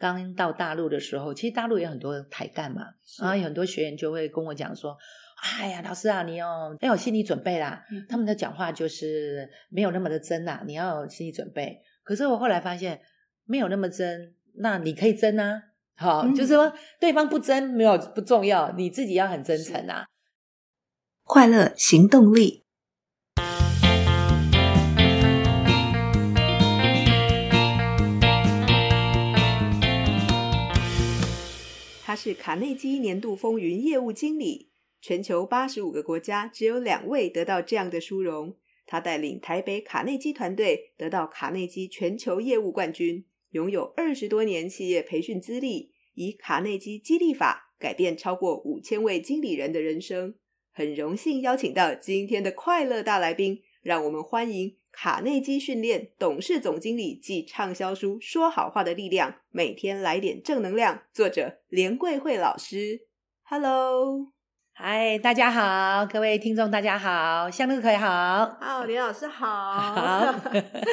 刚到大陆的时候，其实大陆有很多台干嘛，然后有很多学员就会跟我讲说：“哎呀，老师啊，你要要有心理准备啦。嗯”他们的讲话就是没有那么的真啦、啊，你要有心理准备。可是我后来发现，没有那么真，那你可以真啊。好，嗯、就是说对方不真没有不重要，你自己要很真诚啊。快乐行动力。他是卡内基年度风云业务经理，全球八十五个国家只有两位得到这样的殊荣。他带领台北卡内基团队得到卡内基全球业务冠军，拥有二十多年企业培训资历，以卡内基激励法改变超过五千位经理人的人生。很荣幸邀请到今天的快乐大来宾，让我们欢迎。卡内基训练董事总经理暨畅销书《说好话的力量》，每天来点正能量。作者连桂慧老师，Hello，嗨，大家好，各位听众大家好，向日葵好，好，连老师好，好，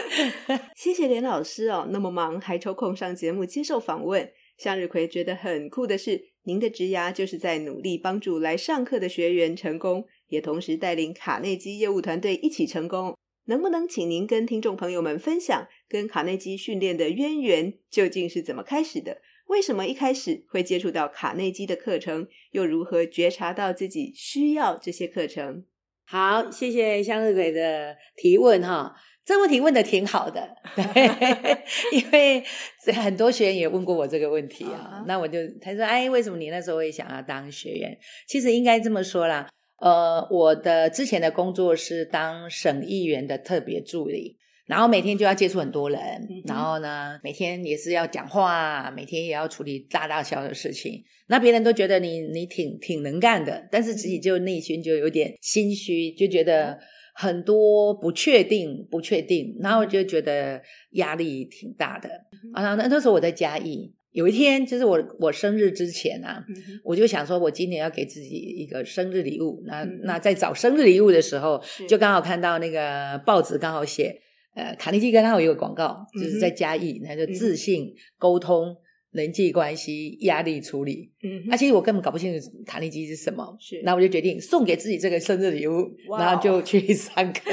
谢谢连老师哦，那么忙还抽空上节目接受访问。向日葵觉得很酷的是，您的职涯就是在努力帮助来上课的学员成功，也同时带领卡内基业务团队一起成功。能不能请您跟听众朋友们分享，跟卡内基训练的渊源究竟是怎么开始的？为什么一开始会接触到卡内基的课程？又如何觉察到自己需要这些课程？好，谢谢向日葵的提问哈，这问题问得挺好的，对，因为很多学员也问过我这个问题啊。那我就他说，哎，为什么你那时候会想要当学员？其实应该这么说啦。呃，我的之前的工作是当省议员的特别助理，然后每天就要接触很多人，嗯、然后呢，每天也是要讲话，每天也要处理大大小小的事情。那别人都觉得你你挺挺能干的，但是自己就内心就有点心虚，就觉得很多不确定，不确定，然后就觉得压力挺大的。啊，那那时候我在嘉义。有一天，就是我我生日之前啊，嗯、我就想说，我今年要给自己一个生日礼物。那、嗯、那在找生日礼物的时候，就刚好看到那个报纸刚好写，呃，卡内基刚好有个广告，就是在嘉义，那就自信沟通。人际关系、压力处理，嗯，那、啊、其实我根本搞不清楚卡内基是什么，是，那我就决定送给自己这个生日礼物，然后就去 上课，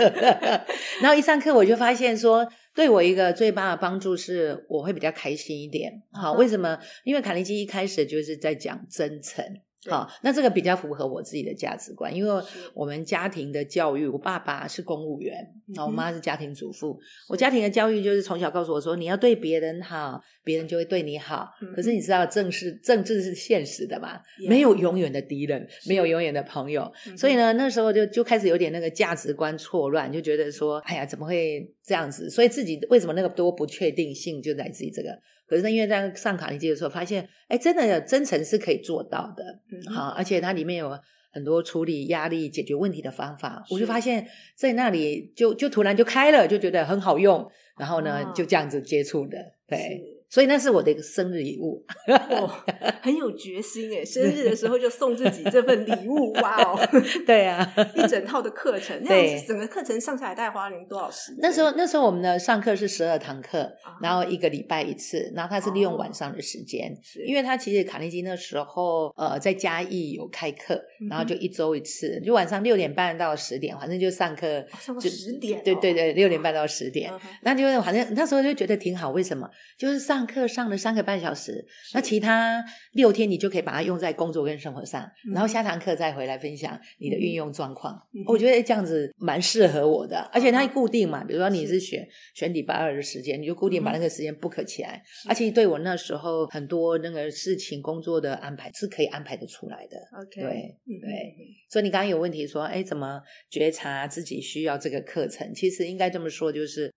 然后一上课我就发现说，对我一个最大的帮助是，我会比较开心一点。好，为什么？因为卡内基一开始就是在讲真诚。好，那这个比较符合我自己的价值观，因为我们家庭的教育，我爸爸是公务员，然后我妈是家庭主妇。我家庭的教育就是从小告诉我说，你要对别人好，别人就会对你好。可是你知道，政治政治是现实的嘛，没有永远的敌人，没有永远的朋友。所以呢，那时候就就开始有点那个价值观错乱，就觉得说，哎呀，怎么会这样子？所以自己为什么那个多不确定性就来自于这个。可是呢，因为在上卡尼基的时候，发现，哎，真的有真诚是可以做到的，好，而且它里面有很多处理压力、解决问题的方法，我就发现，在那里就就突然就开了，就觉得很好用，然后呢，哦、就这样子接触的，对。所以那是我的一个生日礼物，哦，很有决心诶，生日的时候就送自己这份礼物，哇哦，对啊，一整套的课程，那整个课程上下来大概花了您多少时间？那时候那时候我们的上课是十二堂课，然后一个礼拜一次，然后他是利用晚上的时间，因为他其实卡内基那时候呃在嘉义有开课，然后就一周一次，就晚上六点半到十点，反正就上课就十点，对对对，六点半到十点，那就反正那时候就觉得挺好，为什么？就是上。课上了三个半小时，那其他六天你就可以把它用在工作跟生活上，嗯、然后下堂课再回来分享你的运用状况。嗯、我觉得这样子蛮适合我的，而且它固定嘛，比如说你是选是。选礼拜二的时间，你就固定把那个时间 book 起来，是而且对我那时候很多那个事情工作的安排是可以安排的出来的。OK，对、嗯、对，所以你刚刚有问题说，哎，怎么觉察自己需要这个课程？其实应该这么说，就是。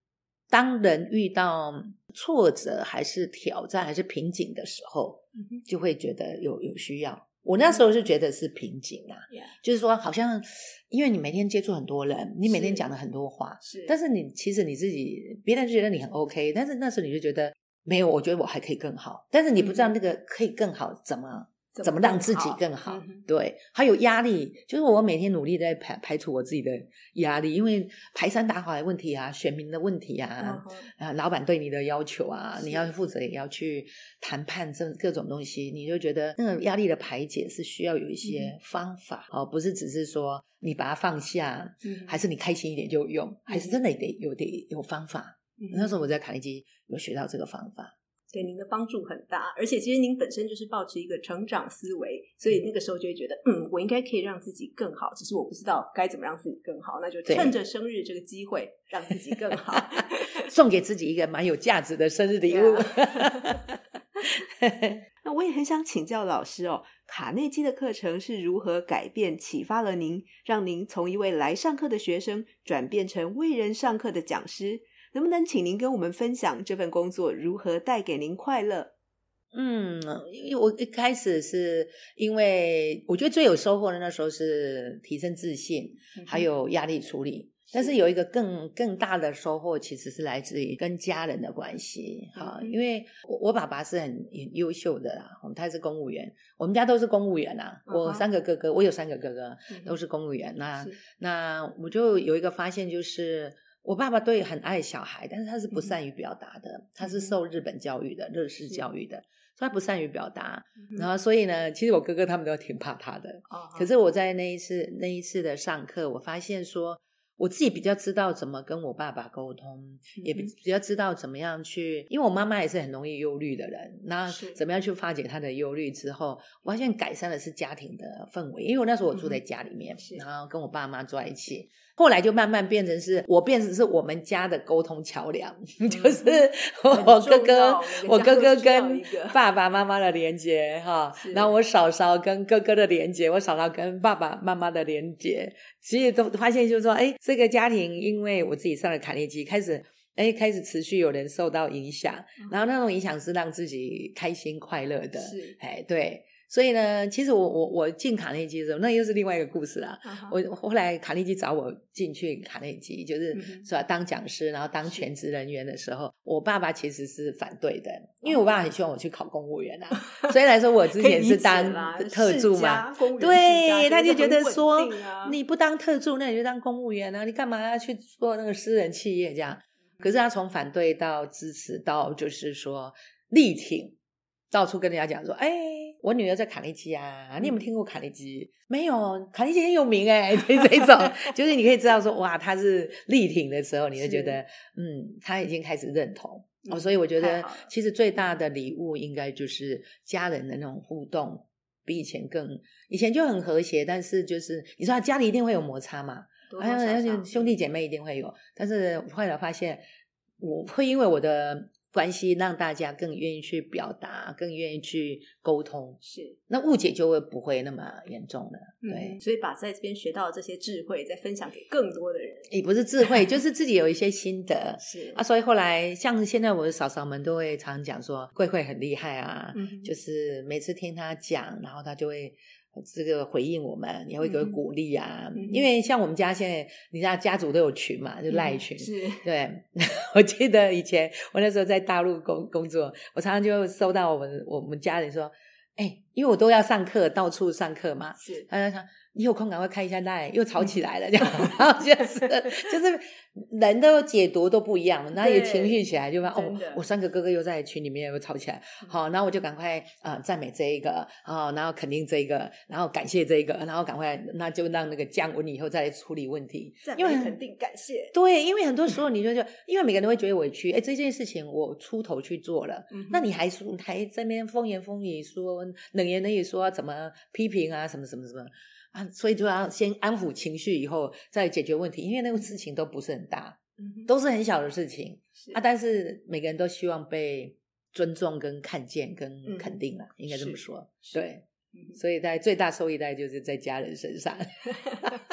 当人遇到挫折，还是挑战，还是瓶颈的时候，就会觉得有有需要。我那时候是觉得是瓶颈啊，Yeah. 就是说，好像因为你每天接触很多人，你每天讲了很多话，是，但是你其实你自己，别人就觉得你很 OK，但是那时候你就觉得没有，我觉得我还可以更好，但是你不知道那个可以更好怎么。怎么让自己更好？嗯、对，还有压力，就是我每天努力在排排除我自己的压力，因为排山倒海的问题啊，选民的问题啊，嗯、啊，老板对你的要求啊，你要负责也要去谈判这各种东西，你就觉得那个压力的排解是需要有一些方法，哦、嗯，不是只是说你把它放下，嗯、还是你开心一点就用，嗯、还是真的得有得有方法。嗯、那时候我在卡内基有学到这个方法。对您的帮助很大，而且其实您本身就是抱持一个成长思维，所以那个时候就会觉得，嗯，我应该可以让自己更好，只是我不知道该怎么让自己更好，那就趁着生日这个机会让自己更好，送给自己一个蛮有价值的生日礼物。那我也很想请教老师哦，卡内基的课程是如何改变、启发了您，让您从一位来上课的学生转变成为人上课的讲师？能不能请您跟我们分享这份工作如何带给您快乐？嗯，因为我一开始是因为我觉得最有收获的那时候是提升自信，嗯、还有压力处理。但是有一个更更大的收获，其实是来自于跟家人的关系。哈、嗯，因为我我爸爸是很优秀的啦，他是公务员，我们家都是公务员啊。我三个哥哥，我有三个哥哥都是公务员。嗯、那那我就有一个发现就是。我爸爸对很爱小孩，但是他是不善于表达的。嗯、他是受日本教育的，日式教育的，所以他不善于表达。嗯、然后，所以呢，其实我哥哥他们都挺怕他的。哦、可是我在那一次那一次的上课，我发现说，我自己比较知道怎么跟我爸爸沟通，嗯、也比较知道怎么样去，因为我妈妈也是很容易忧虑的人。那怎么样去化解她的忧虑之后，我发现改善的是家庭的氛围。因为我那时候我住在家里面，嗯、然后跟我爸妈住在一起。后来就慢慢变成是我变成是我们家的沟通桥梁，嗯、就是 我哥哥，我哥哥跟爸爸妈妈的连接哈，然后我嫂嫂跟哥哥的连接，我嫂嫂跟爸爸妈妈的连接，其实都发现就是说，哎，这个家庭因为我自己上了卡内基，开始哎开始持续有人受到影响，嗯、然后那种影响是让自己开心快乐的，是哎对。所以呢，其实我我我进卡内基的时候，那又是另外一个故事啦。Uh huh. 我后来卡内基找我进去卡内基，就是说当讲师，然后当全职人员的时候，我爸爸其实是反对的，因为我爸爸很希望我去考公务员啊。所以来说，我之前是当特助嘛，对，他就觉得说，啊、你不当特助，那你就当公务员啊，你干嘛要去做那个私人企业这样？可是他从反对到支持到就是说力挺，到处跟人家讲说，哎。我女儿在卡内基啊，你有没有听过卡内基？没有，卡内基很有名哎，这这种就是你可以知道说，哇，他是力挺的时候，你就觉得，嗯，他已经开始认同、嗯、哦。所以我觉得，其实最大的礼物应该就是家人的那种互动，比以前更，以前就很和谐，但是就是你知道家里一定会有摩擦嘛，还有而且兄弟姐妹一定会有，但是后来发现，我会因为我的。关系让大家更愿意去表达，更愿意去沟通，是那误解就会不会那么严重了。对，嗯、所以把在这边学到的这些智慧再分享给更多的人，也不是智慧，就是自己有一些心得。是啊，所以后来像现在我的嫂嫂们都会常常讲说，慧慧很厉害啊，嗯、就是每次听她讲，然后她就会。这个回应我们，也会给鼓励啊。嗯、因为像我们家现在，你知道家族都有群嘛，就赖群。嗯、是，对。我记得以前我那时候在大陆工工作，我常常就收到我们我们家人说，哎，因为我都要上课，到处上课嘛。是，他就说你有空赶快看一下赖，又吵起来了，这样，嗯、然后就是就是人的解读都不一样，然后也情绪起来就，就说哦，我三个哥哥又在群里面又吵起来，好，然后我就赶快啊、呃、赞美这一个啊，然后肯定这一个，然后感谢这一个，然后赶快那就让那个降温以后再来处理问题，因为肯定感谢，对，因为很多时候你就就因为每个人都会觉得委屈，哎，这件事情我出头去做了，嗯、那你还说还在那边风言风语说冷言冷语说怎么批评啊什么什么什么。啊，所以就要先安抚情绪，以后再解决问题。因为那个事情都不是很大，嗯、都是很小的事情啊。但是每个人都希望被尊重、跟看见、跟肯定了，嗯、应该这么说。对，嗯、所以在最大受益，在就是在家人身上。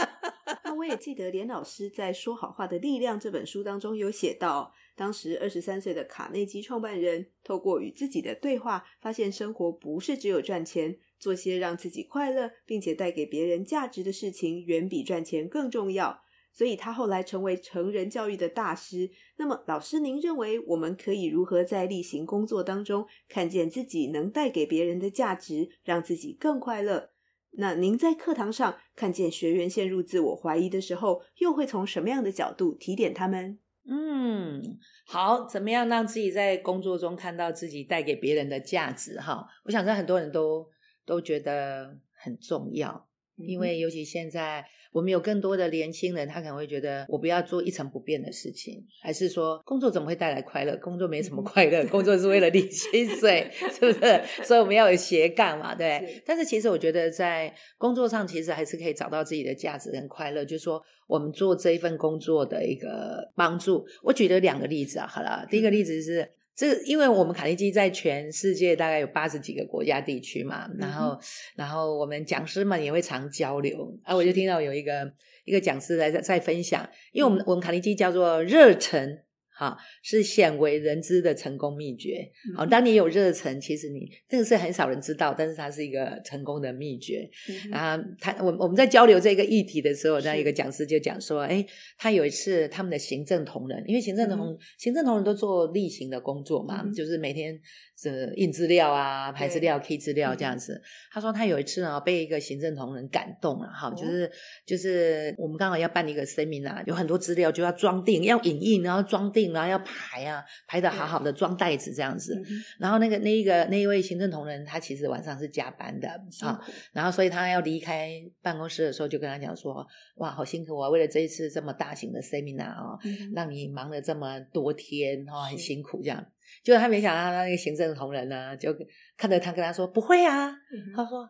那我也记得连老师在《说好话的力量》这本书当中有写到，当时二十三岁的卡内基创办人，透过与自己的对话，发现生活不是只有赚钱。做些让自己快乐，并且带给别人价值的事情，远比赚钱更重要。所以他后来成为成人教育的大师。那么，老师，您认为我们可以如何在例行工作当中看见自己能带给别人的价值，让自己更快乐？那您在课堂上看见学员陷入自我怀疑的时候，又会从什么样的角度提点他们？嗯，好，怎么样让自己在工作中看到自己带给别人的价值？哈，我想在很多人都都觉得很重要，因为尤其现在。我们有更多的年轻人，他可能会觉得我不要做一成不变的事情，还是说工作怎么会带来快乐？工作没什么快乐，工作是为了领薪水，是不是？所以我们要有斜杠嘛，对。是。但是其实我觉得在工作上，其实还是可以找到自己的价值跟快乐。就是说，我们做这一份工作的一个帮助。我举了两个例子啊，好了，第一个例子是。这因为我们卡内基在全世界大概有八十几个国家地区嘛，然后然后我们讲师们也会常交流，啊，我就听到有一个一个讲师在在分享，因为我们我们卡内基叫做热忱。好，是鲜为人知的成功秘诀。好，当你有热忱，其实你这个是很少人知道，但是它是一个成功的秘诀。嗯、啊，他我我们在交流这个议题的时候，那一个讲师就讲说，哎，他有一次他们的行政同仁，因为行政同、嗯、行政同仁都做例行的工作嘛，嗯、就是每天是印资料啊、排资料、key 资料这样子。他说他有一次呢，被一个行政同仁感动了，哈，就是就是我们刚好要办一个 seminar，有很多资料就要装订，要影印，然后装订。然后要排啊，排得好好的，装袋子这样子。嗯、然后那个那一个那一位行政同仁，他其实晚上是加班的啊。然后所以他要离开办公室的时候，就跟他讲说：“哇，好辛苦啊！为了这一次这么大型的 seminar 啊、嗯，让你忙了这么多天哦，很辛苦这样。”结果他没想到，他那个行政同仁呢，就看着他跟他说：“不会啊。嗯”他说：“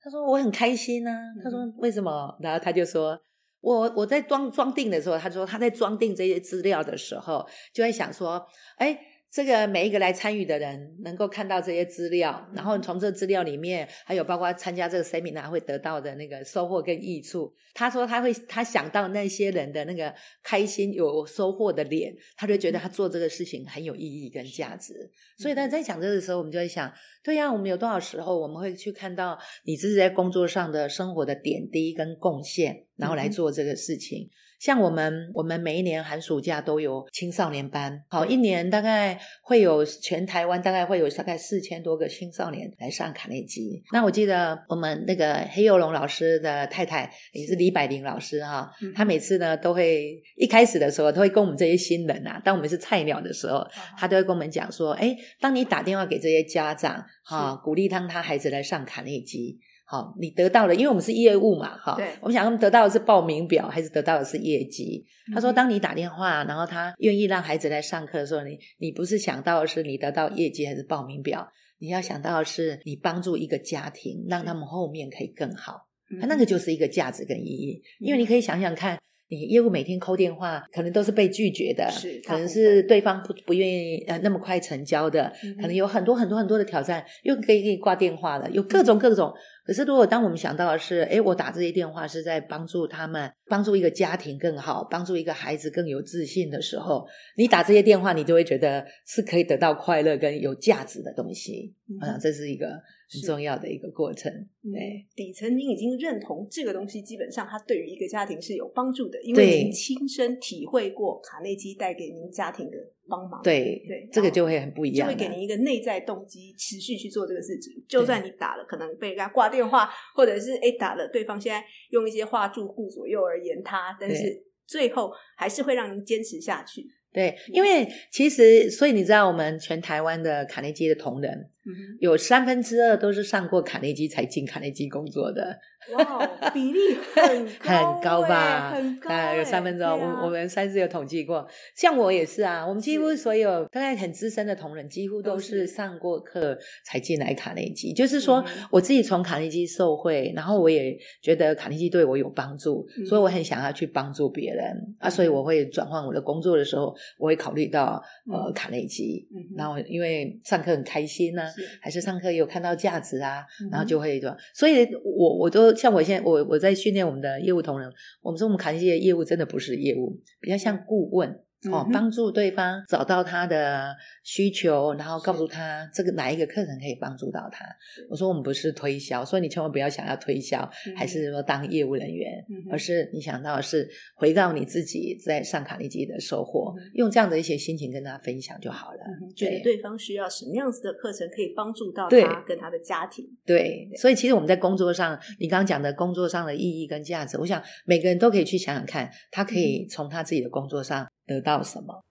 他说我很开心啊。嗯”他说：“为什么？”然后他就说。我我在装装订的时候，他说他在装订这些资料的时候，就在想说，哎。这个每一个来参与的人能够看到这些资料，然后从这资料里面，还有包括参加这个 seminar 会得到的那个收获跟益处。他说他会他想到那些人的那个开心有收获的脸，他就觉得他做这个事情很有意义跟价值。所以他在讲这个的时候，我们就会想，对呀，我们有多少时候我们会去看到你自己在工作上的生活的点滴跟贡献，然后来做这个事情。像我们，我们每一年寒暑假都有青少年班，好，一年大概会有全台湾大概会有大概四千多个青少年来上卡内基。那我记得我们那个黑幼龙老师的太太也是李百灵老师哈，她每次呢都会一开始的时候都会跟我们这些新人啊，当我们是菜鸟的时候，她都会跟我们讲说，哎，当你打电话给这些家长哈，鼓励他们他孩子来上卡内基。好，你得到了，因为我们是业务嘛，哈，对，我们想他们得到的是报名表，还是得到的是业绩？嗯、他说，当你打电话，然后他愿意让孩子来上课的时候，你你不是想到的是你得到业绩还是报名表？你要想到的是你帮助一个家庭，让他们后面可以更好，嗯、那个就是一个价值跟意义。因为你可以想想看。你业务每天扣电话，可能都是被拒绝的，是可能是对方不不愿意呃那么快成交的，嗯、可能有很多很多很多的挑战，又可以给你挂电话了，有各种各种。嗯、可是如果当我们想到的是，诶，我打这些电话是在帮助他们，帮助一个家庭更好，帮助一个孩子更有自信的时候，你打这些电话，你就会觉得是可以得到快乐跟有价值的东西。嗯，想，这是一个。很重要的一个过程，对，底层您已经认同这个东西，基本上它对于一个家庭是有帮助的，因为您亲身体会过卡内基带给您家庭的帮忙，对对，这个就会很不一样，就会给您一个内在动机，持续去做这个事情。就算你打了，可能被人家挂电话，或者是哎打了，对方现在用一些话术顾左右而言他，但是最后还是会让您坚持下去。对，因为其实，所以你知道，我们全台湾的卡内基的同仁，嗯、有三分之二都是上过卡内基才进卡内基工作的。哇，比例很高，很高吧？很高，有三分之二。我我们三次有统计过，像我也是啊。我们几乎所有大概很资深的同仁，几乎都是上过课才进来卡内基。就是说，我自己从卡内基受惠，然后我也觉得卡内基对我有帮助，所以我很想要去帮助别人啊。所以我会转换我的工作的时候，我会考虑到呃卡内基。然后因为上课很开心呢，还是上课有看到价值啊，然后就会对吧？所以我我都。像我现在，我我在训练我们的业务同仁，我们说我们卡内基的业务真的不是业务，比较像顾问。哦，帮助对方找到他的需求，然后告诉他这个哪一个课程可以帮助到他。我说我们不是推销，所以你千万不要想要推销，还是说当业务人员，而是你想到的是回到你自己在上卡利基的收获，用这样的一些心情跟他分享就好了。觉得对方需要什么样子的课程可以帮助到他跟他的家庭。对，所以其实我们在工作上，你刚刚讲的工作上的意义跟价值，我想每个人都可以去想想看，他可以从他自己的工作上。得到什么？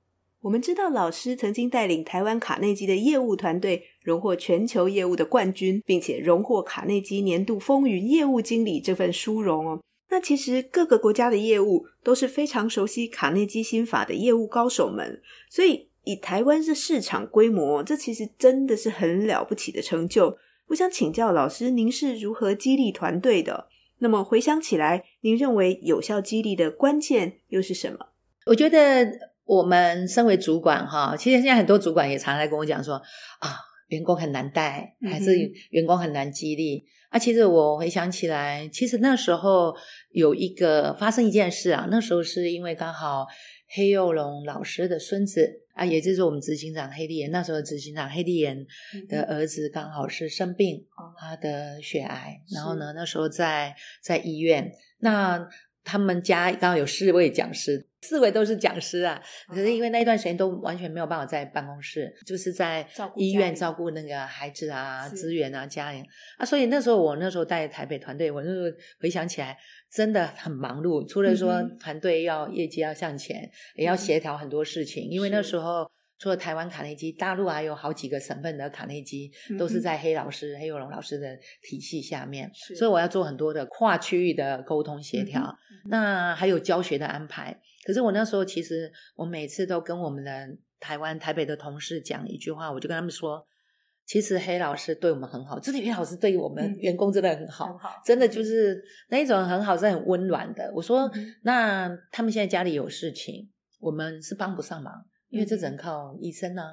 我们知道老师曾经带领台湾卡内基的业务团队荣获全球业务的冠军，并且荣获卡内基年度风云业务经理这份殊荣哦。那其实各个国家的业务都是非常熟悉卡内基心法的业务高手们，所以以台湾的市场规模，这其实真的是很了不起的成就。我想请教老师，您是如何激励团队的？那么回想起来，您认为有效激励的关键又是什么？我觉得我们身为主管哈，其实现在很多主管也常来跟我讲说啊，员工很难带，还是员工很难激励。嗯、啊，其实我回想起来，其实那时候有一个发生一件事啊，那时候是因为刚好黑幼龙老师的孙子啊，也就是我们执行长黑立言，那时候执行长黑立言的儿子刚好是生病，嗯、他的血癌，然后呢，那时候在在医院，那他们家刚好有四位讲师。四位都是讲师啊，可是因为那一段时间都完全没有办法在办公室，就是在医院照。顾那个孩子啊、资源啊、家人。啊，所以那时候我那时候带台北团队，我那时候回想起来真的很忙碌，除了说团队要业绩要向前，也要协调很多事情，因为那时候。除了台湾卡内基，大陆还有好几个省份的卡内基，都是在黑老师、嗯、黑幼龙老师的体系下面，所以我要做很多的跨区域的沟通协调。嗯嗯、那还有教学的安排。可是我那时候其实，我每次都跟我们的台湾台北的同事讲一句话，我就跟他们说，其实黑老师对我们很好，这里黑老师对于我们员工真的很好，嗯、很好真的就是那一种很好，是很温暖的。我说，嗯、那他们现在家里有事情，我们是帮不上忙。因为这只能靠医生呢、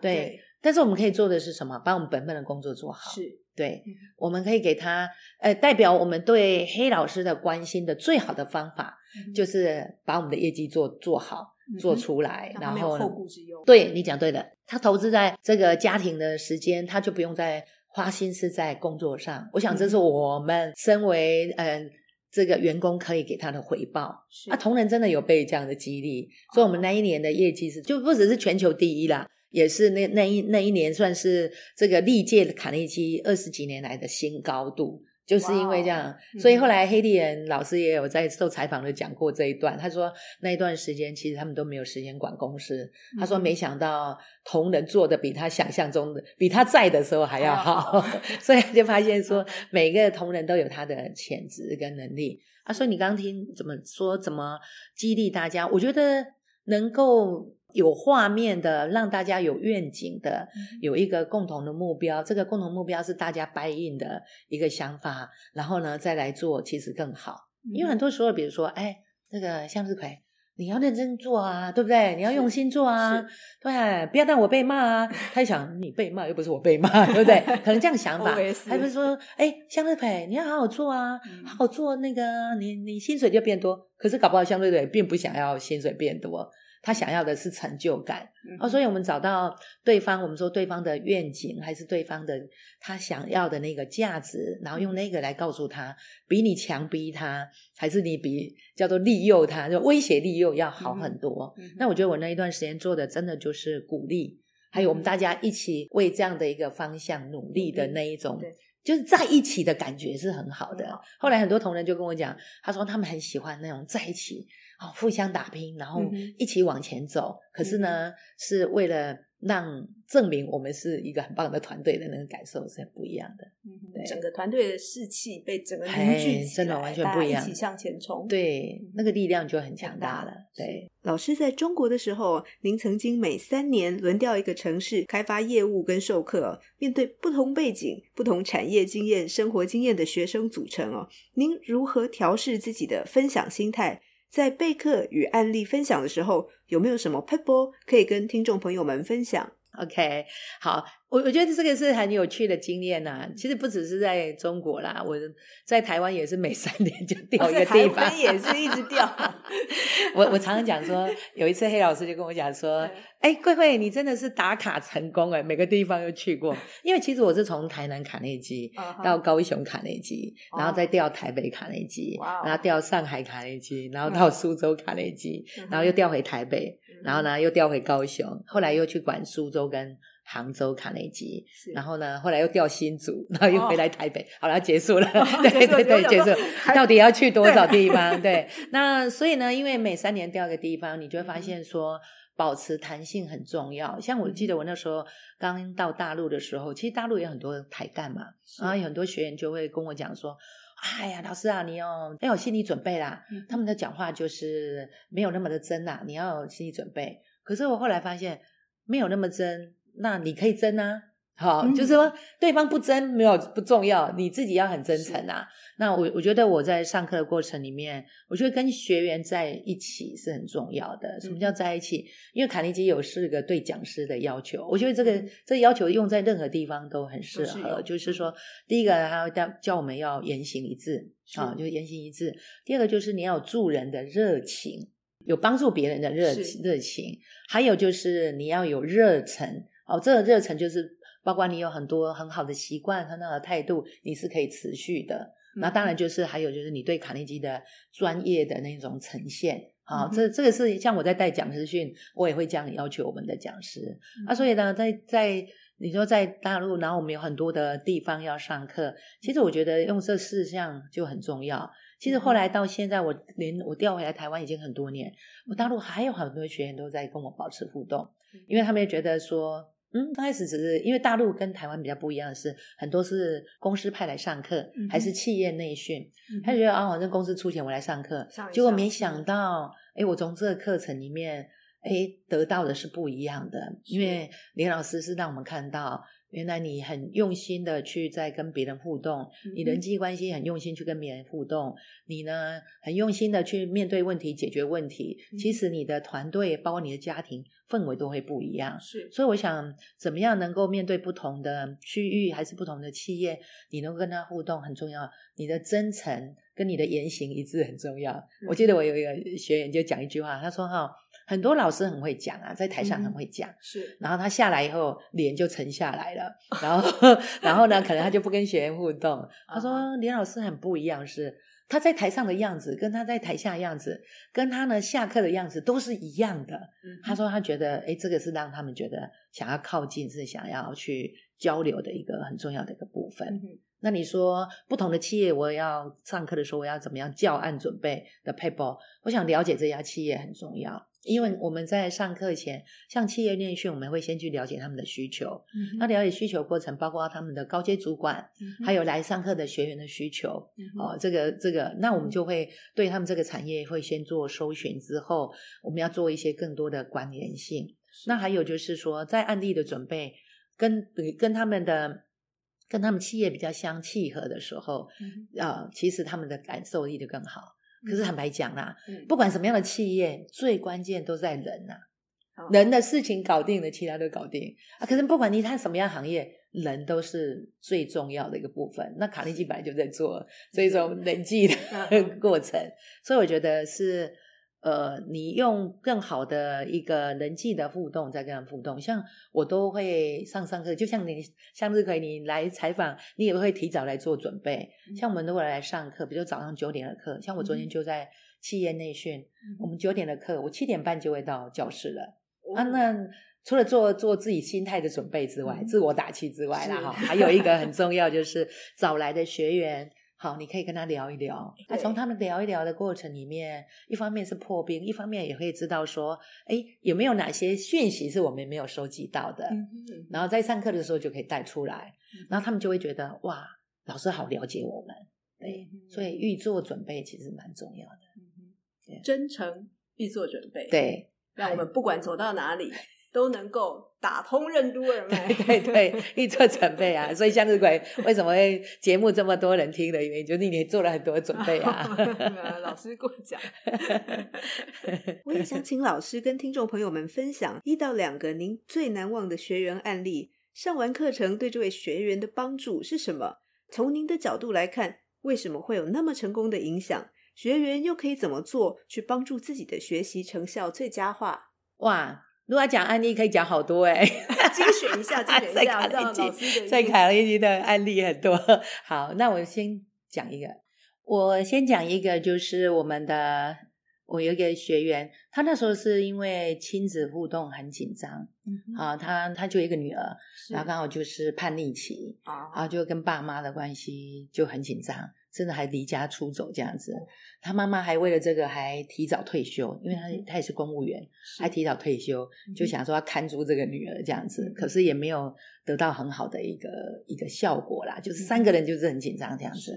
对。对，但是我们可以做的是什么？把我们本分的工作做好。是，对，嗯、我们可以给他，呃，代表我们对黑老师的关心的最好的方法，嗯、就是把我们的业绩做做好，嗯、做出来，嗯、然后后顾之忧。对，你讲对的，他投资在这个家庭的时间，他就不用再花心思在工作上。我想这是我们身为嗯。呃这个员工可以给他的回报，是啊，同仁真的有被这样的激励，所以我们那一年的业绩是就不只是全球第一啦，也是那那一那一年算是这个历届卡内基二十几年来的新高度。就是因为这样所以后来黑地人老师也有在受采访的讲过这一段。他说那一段时间其实他们都没有时间管公司。嗯、他说没想到同仁做的比他想象中的，比他在的时候还要好。好所以就发现说 每个同仁都有他的潜质跟能力。啊，所以你刚刚听怎么说，怎么激励大家？我觉得能够。有画面的，让大家有愿景的，有一个共同的目标。这个共同目标是大家 buy in 的一个想法，然后呢再来做，其实更好。因为很多时候，比如说，哎，那个向日葵，你要认真做啊，对不对？你要用心做啊，对，不要让我被骂啊。他想，你被骂又不是我被骂，对不对？可能这样想 法，还不是说，哎，向日葵，你要好好做啊，好好做，那个你你薪水就变多。可是搞不好向日葵并不想要薪水变多。他想要的是成就感，嗯、哦，所以我们找到对方，我们说对方的愿景，还是对方的他想要的那个价值，然后用那个来告诉他，比你强逼他，还是你比叫做利诱他，就威胁利诱要好很多。那我觉得我那一段时间做的真的就是鼓励，还有我们大家一起为这样的一个方向努力的那一种，就是在一起的感觉是很好的。好后来很多同仁就跟我讲，他说他们很喜欢那种在一起。哦，互相打拼，然后一起往前走。嗯、可是呢，是为了让证明我们是一个很棒的团队的那个感受是很不一样的。嗯，对，整个团队的士气被整个凝聚起来，真的完全不一样，一起向前冲。对，那个力量就很强大了。对，老师在中国的时候，您曾经每三年轮调一个城市开发业务跟授课，面对不同背景、不同产业经验、生活经验的学生组成哦。您如何调试自己的分享心态？在备课与案例分享的时候，有没有什么 PAPER？可以跟听众朋友们分享？OK，好，我我觉得这个是很有趣的经验呐、啊。其实不只是在中国啦，我在台湾也是每三年就掉一个地方，哦、也是一直掉。我我常常讲说，有一次黑老师就跟我讲说，哎，桂惠，你真的是打卡成功哎，每个地方都去过。因为其实我是从台南卡内基到高雄卡内基，然后再调台北卡内基，然后调上海卡内基，然后到苏州卡内基，然后又调回台北。然后呢，又调回高雄，后来又去管苏州跟杭州卡内基，然后呢，后来又调新竹，然后又回来台北，哦、好了，结束了，哦、对对对，结束。到底要去多少地方？对，那所以呢，因为每三年调一个地方，你就会发现说，保持弹性很重要。像我记得我那时候刚到大陆的时候，其实大陆有很多台干嘛，然后有很多学员就会跟我讲说。哎呀，老师啊，你要要有心理准备啦。嗯、他们的讲话就是没有那么的真呐，你要有心理准备。可是我后来发现，没有那么真，那你可以争啊。好，嗯、就是说对方不争没有不重要，你自己要很真诚啊。那我我觉得我在上课的过程里面，我觉得跟学员在一起是很重要的。什么叫在一起？因为卡尼基有四个对讲师的要求，我觉得这个这个要求用在任何地方都很适合。就是说，第一个他要教教我们要言行一致啊，就是言行一致。第二个就是你要有助人的热情，有帮助别人的热热情。还有就是你要有热忱哦，这个热忱就是。包括你有很多很好的习惯，很好的态度，你是可以持续的。那、嗯、当然就是还有就是你对卡内基的专业的那种呈现，好、嗯，这这个是像我在带讲师训，我也会这样要求我们的讲师。嗯、啊，所以呢，在在你说在大陆，然后我们有很多的地方要上课，其实我觉得用这四项就很重要。其实后来到现在，我连我调回来台湾已经很多年，我大陆还有很多学员都在跟我保持互动，因为他们也觉得说。嗯，刚开始只是因为大陆跟台湾比较不一样的是，很多是公司派来上课，嗯、还是企业内训，嗯、他觉得啊，反正公司出钱我来上课，上上结果没想。到，哎，我从这个课程里面，哎，得到的是不一样的，因为林老师是让我们看到。原来你很用心的去在跟别人互动，你人际关系很用心去跟别人互动，你呢很用心的去面对问题、解决问题。其实你的团队，包括你的家庭氛围都会不一样。是，所以我想，怎么样能够面对不同的区域还是不同的企业，你能够跟他互动很重要。你的真诚跟你的言行一致很重要。我记得我有一个学员就讲一句话，他说：“哈。”很多老师很会讲啊，在台上很会讲，嗯、是。然后他下来以后，脸就沉下来了。然后，然后呢，可能他就不跟学员互动。他说，林老师很不一样，是他在台上的样子，跟他在台下的样子，跟他呢下课的样子都是一样的。嗯、他说他觉得，哎，这个是让他们觉得想要靠近，是想要去交流的一个很重要的一个部分。嗯、那你说，不同的企业，我要上课的时候，我要怎么样教案准备的 paper？我想了解这家企业很重要。因为我们在上课前，像企业内训，我们会先去了解他们的需求。嗯、那了解需求过程，包括他们的高阶主管，嗯、还有来上课的学员的需求。嗯、哦，这个这个，那我们就会对他们这个产业会先做搜寻，之后我们要做一些更多的关联性。那还有就是说，在案例的准备跟跟他们的跟他们企业比较相契合的时候，啊、其实他们的感受力就更好。可是坦白讲啦，嗯、不管什么样的企业，最关键都在人呐、人的事情搞定了，其他都搞定啊。可是不管你看什么样行业，人都是最重要的一个部分。那卡内基本来就在做这种人际的 过程，所以我觉得是。呃，你用更好的一个人际的互动在跟他们互动，像我都会上上课，就像你向日葵你来采访，你也会提早来做准备。像我们如果来上课，比如早上九点的课，像我昨天就在企业内训，嗯、我们九点的课，我七点半就会到教室了。哦、啊，那除了做做自己心态的准备之外，嗯、自我打气之外啦，哈，还有一个很 重要就是早来的学员。好，你可以跟他聊一聊。那从他们聊一聊的过程里面，一方面是破冰，一方面也可以知道说，哎，有没有哪些讯息是我们没有收集到的？嗯嗯。然后在上课的时候就可以带出来，然后他们就会觉得哇，老师好了解我们。对，所以预做准备其实蛮重要的。嗯哼。真诚预做准备。对，让我们不管走到哪里。都能够打通任督二脉。对对对，一做准备啊，所以向日葵为什么会节目这么多人听的原因，就是你做了很多准备啊。老师过奖。我也想请老师跟听众朋友们分享一到两个您最难忘的学员案例。上完课程对这位学员的帮助是什么？从您的角度来看，为什么会有那么成功的影响？学员又可以怎么做去帮助自己的学习成效最佳化？哇，如果要讲案例，可以讲好多哎，精选一下，精选一下，让老师的在卡内基的案例很多。好，那我先讲一个，我先讲一个，就是我们的。我有一个学员，他那时候是因为亲子互动很紧张，嗯，啊，他他就一个女儿，然后刚好就是叛逆期，啊，然后就跟爸妈的关系就很紧张，甚至还离家出走这样子。嗯、他妈妈还为了这个还提早退休，因为他他也是公务员，还提早退休，就想说要看住这个女儿这样子，嗯、可是也没有得到很好的一个一个效果啦，就是三个人就是很紧张这样子。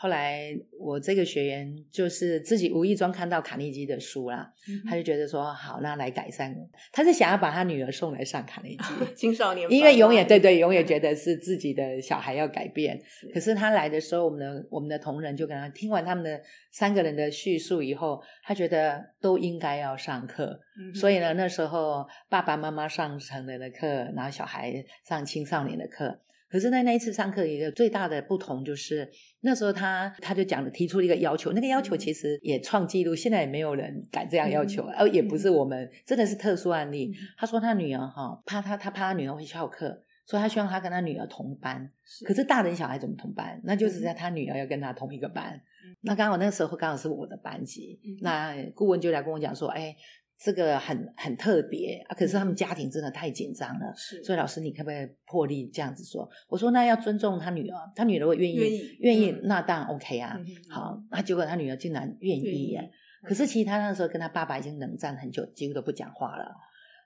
后来我这个学员就是自己无意中看到卡内基的书啦，嗯、他就觉得说好，那来改善。他是想要把他女儿送来上卡内基 青少年，因为永远对对，永远觉得是自己的小孩要改变。是可是他来的时候，我们的我们的同仁就跟他听完他们的三个人的叙述以后，他觉得都应该要上课。嗯、所以呢，那时候爸爸妈妈上成人的课，然后小孩上青少年的课。可是，在那一次上课，一个最大的不同就是，那时候他他就讲了，提出了一个要求，那个要求其实也创纪录，现在也没有人敢这样要求，而、嗯、也不是我们，真的是特殊案例。嗯、他说他女儿哈，怕他他怕他女儿会翘课，所以他希望他跟他女儿同班。是可是大人小孩怎么同班？那就是在他女儿要跟他同一个班。嗯、那刚好那个时候刚好是我的班级，嗯、那顾问就来跟我讲说，哎。这个很很特别啊，可是他们家庭真的太紧张了，是所以老师你可不可以破例这样子说？我说那要尊重他女儿，他女儿会愿意愿意，那当然 OK 啊。嗯、好，那结果他女儿竟然愿意耶。意可是其实他那时候跟他爸爸已经冷战很久，几乎都不讲话了。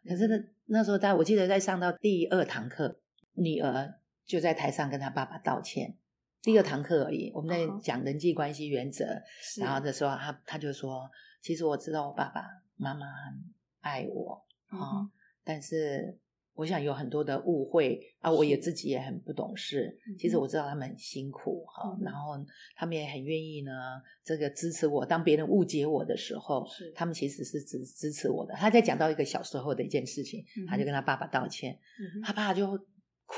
可是那那时候在我记得在上到第二堂课，女儿就在台上跟他爸爸道歉。第二堂课而已，我们在讲人际关系原则，是然后的时候他他就说，其实我知道我爸爸。妈妈很爱我啊，但是我想有很多的误会啊，我也自己也很不懂事。其实我知道他们很辛苦哈，然后他们也很愿意呢，这个支持我。当别人误解我的时候，是他们其实是支支持我的。他在讲到一个小时候的一件事情，他就跟他爸爸道歉，他爸就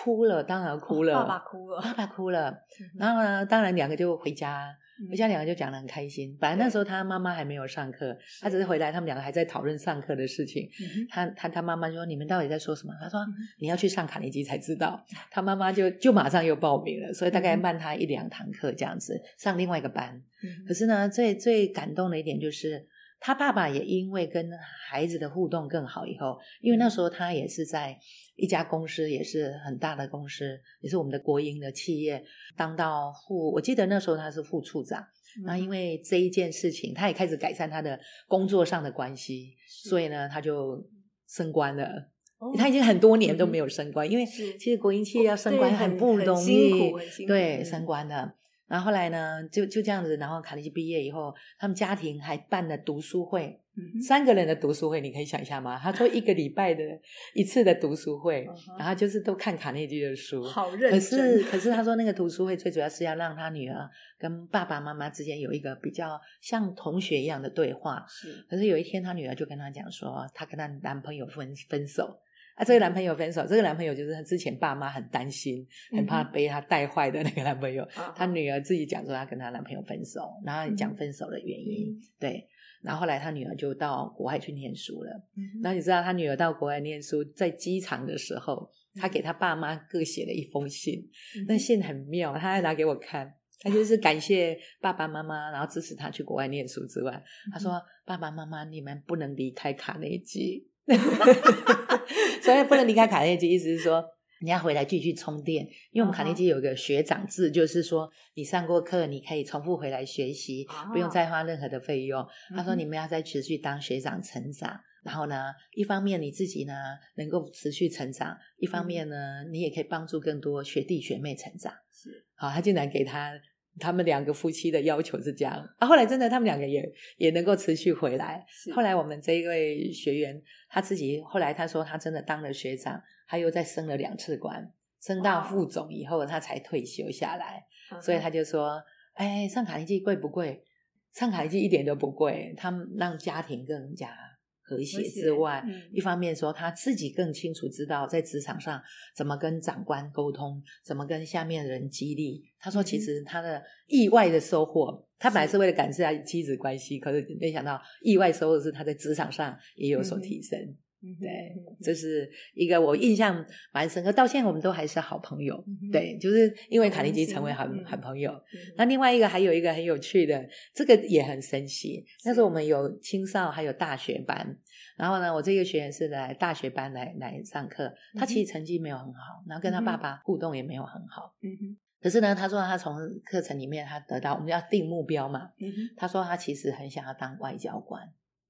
哭了，当然哭了，哦，爸爸哭了，爸爸哭了。嗯，然后呢，当然两个就回家。回家两个就讲的很开心。本来那时候他妈妈还没有上课，他只是回来，他们两个还在讨论上课的事情。他他他妈妈说：“你们到底在说什么？”他说：“你要去上卡内基才知道。”他妈妈就就马上又报名了，所以大概慢他一两堂课这样子上另外一个班。可是呢，最最感动的一点就是。他爸爸也因为跟孩子的互动更好以后，因为那时候他也是在一家公司，也是很大的公司，也是我们的国营的企业，当到副，我记得那时候他是副处长。那、嗯、因为这一件事情，他也开始改善他的工作上的关系，所以呢，他就升官了。哦、他已经很多年都没有升官，嗯、因为其实国营企业要升官很不容易，对，升官的。然后后来呢，就就这样子，然后卡内基毕业以后，他们家庭还办了读书会，嗯、三个人的读书会，你可以想一下吗？他说一个礼拜的一次的读书会，嗯、然后就是都看卡内基的书，好认真。可是可是他说那个读书会最主要是要让他女儿跟爸爸妈妈之间有一个比较像同学一样的对话。是。可是有一天他女儿就跟他讲说，她跟她男朋友分分手。啊，这个男朋友分手，这个男朋友就是他之前爸妈很担心，很怕被他带坏的那个男朋友。嗯、他女儿自己讲说，她跟她男朋友分手，然后讲分手的原因。嗯、对，然后后来他女儿就到国外去念书了。嗯、然后你知道，他女儿到国外念书，在机场的时候，他给他爸妈各写了一封信。嗯、那信很妙，他还拿给我看，他就是感谢爸爸妈妈，然后支持他去国外念书之外，他说：“爸爸妈妈，你们不能离开卡内基。” 所以不能离开卡内基，意思是说你要回来继续充电。因为我们卡内基有个学长制，就是说你上过课，你可以重复回来学习，不用再花任何的费用。他说你们要再持续当学长成长，然后呢，一方面你自己呢能够持续成长，一方面呢你也可以帮助更多学弟学妹成长。是，好，他竟然给他他们两个夫妻的要求是这样啊。后来真的，他们两个也也能够持续回来。后来我们这一位学员他自己后来他说，他真的当了学长，他又再升了两次官，升到副总以后，他才退休下来。所以他就说：“哎，上卡尼基贵不贵？上卡尼基一点都不贵，他们让家庭更加。”和谐之外，嗯、一方面说他自己更清楚知道在职场上怎么跟长官沟通，怎么跟下面的人激励。他说，其实他的意外的收获，嗯、他本来是为了感谢他妻子关系，是可是没想到意外收获是他在职场上也有所提升。嗯对，这是一个我印象蛮深刻，到现在我们都还是好朋友。嗯、对，就是因为卡内基成为好好朋友。嗯、那另外一个还有一个很有趣的，这个也很神奇。那时候我们有青少还有大学班，然后呢，我这个学员是来大学班来来上课，他其实成绩没有很好，然后跟他爸爸互动也没有很好。嗯哼。可是呢，他说他从课程里面他得到，我们要定目标嘛。嗯哼。他说他其实很想要当外交官。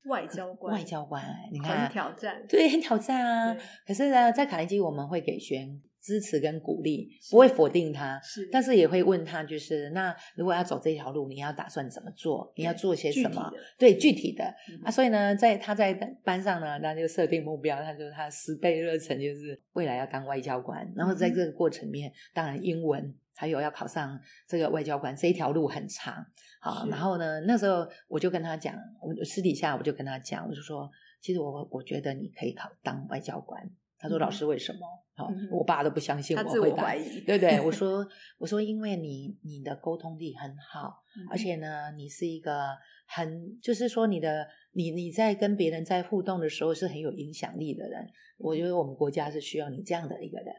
外交官，外交官，你看，很挑战，对，很挑战啊。可是呢，在卡内基，我们会给学员支持跟鼓励，不会否定他，是，但是也会问他，就是那如果要走这条路，你要打算怎么做？你要做些什么？对，具体的啊。所以呢，在他在班上呢，他就设定目标，他就他十倍热忱，就是未来要当外交官。然后在这个过程里面，当然英文。还有要考上这个外交官这一条路很长，好，然后呢，那时候我就跟他讲，我私底下我就跟他讲，我就说，其实我我觉得你可以考当外交官。他说：“老师为什么？好、嗯，我爸都不相信我会答，对不对？”我 说：“我说因为你你的沟通力很好，嗯、而且呢，你是一个很就是说你的你你在跟别人在互动的时候是很有影响力的人。我觉得我们国家是需要你这样的一个人。”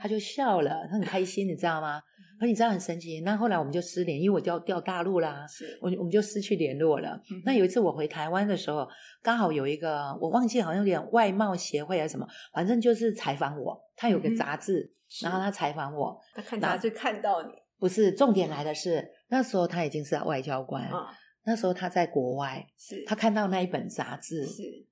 他就笑了，他很开心，你知道吗？可你知道很神奇，那后来我们就失联，因为我调调大陆啦，我我们就失去联络了。嗯、那有一次我回台湾的时候，刚好有一个我忘记好像有点外贸协会还是什么，反正就是采访我，他有个杂志，嗯、然后他采访我，他看杂志看到你，不是重点来的是那时候他已经是外交官，嗯、那时候他在国外，是他看到那一本杂志是。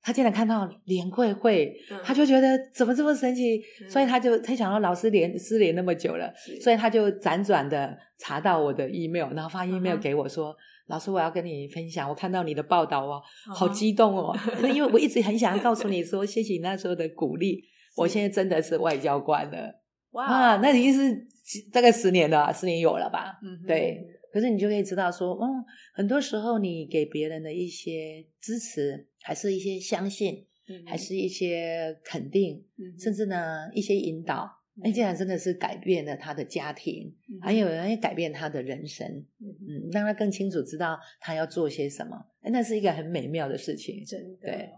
他竟然看到联会会，他就觉得怎么这么神奇，嗯、所以他就他想到老师连失联那么久了，所以他就辗转的查到我的 email，然后发 email 给我说：“嗯、老师，我要跟你分享，我看到你的报道哦，好激动哦，嗯、哼因为我一直很想要告诉你说，谢谢你那时候的鼓励，我现在真的是外交官了，哇，啊、那已经是大概十年了，十年有了吧？嗯，对。”可是你就可以知道说，嗯，很多时候你给别人的一些支持，还是一些相信，嗯、还是一些肯定，嗯、甚至呢一些引导，那竟然真的是改变了他的家庭，嗯、还有人也改变他的人生，嗯，嗯，让他更清楚知道他要做些什么，那是一个很美妙的事情，真的，对。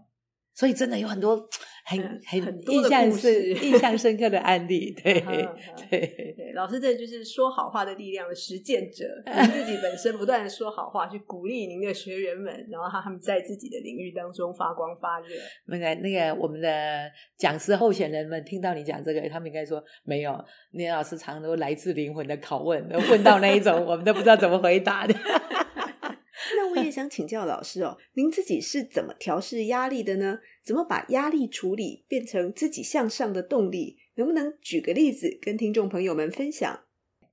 所以真的有很多很很印象深印象深刻的案例，对对对，老师这就是说好话的力量的实践者，您自己本身不断的说好话，去鼓励您的学员们，然后他们在自己的领域当中发光发热。那个那个我们的讲师候选人们听到你讲这个，他们应该说没有，你老师常都来自灵魂的拷问，问到那一种我们都不知道怎么回答的。那我也想请教老师哦，您自己是怎么调试压力的呢？怎么把压力处理变成自己向上的动力？能不能举个例子跟听众朋友们分享？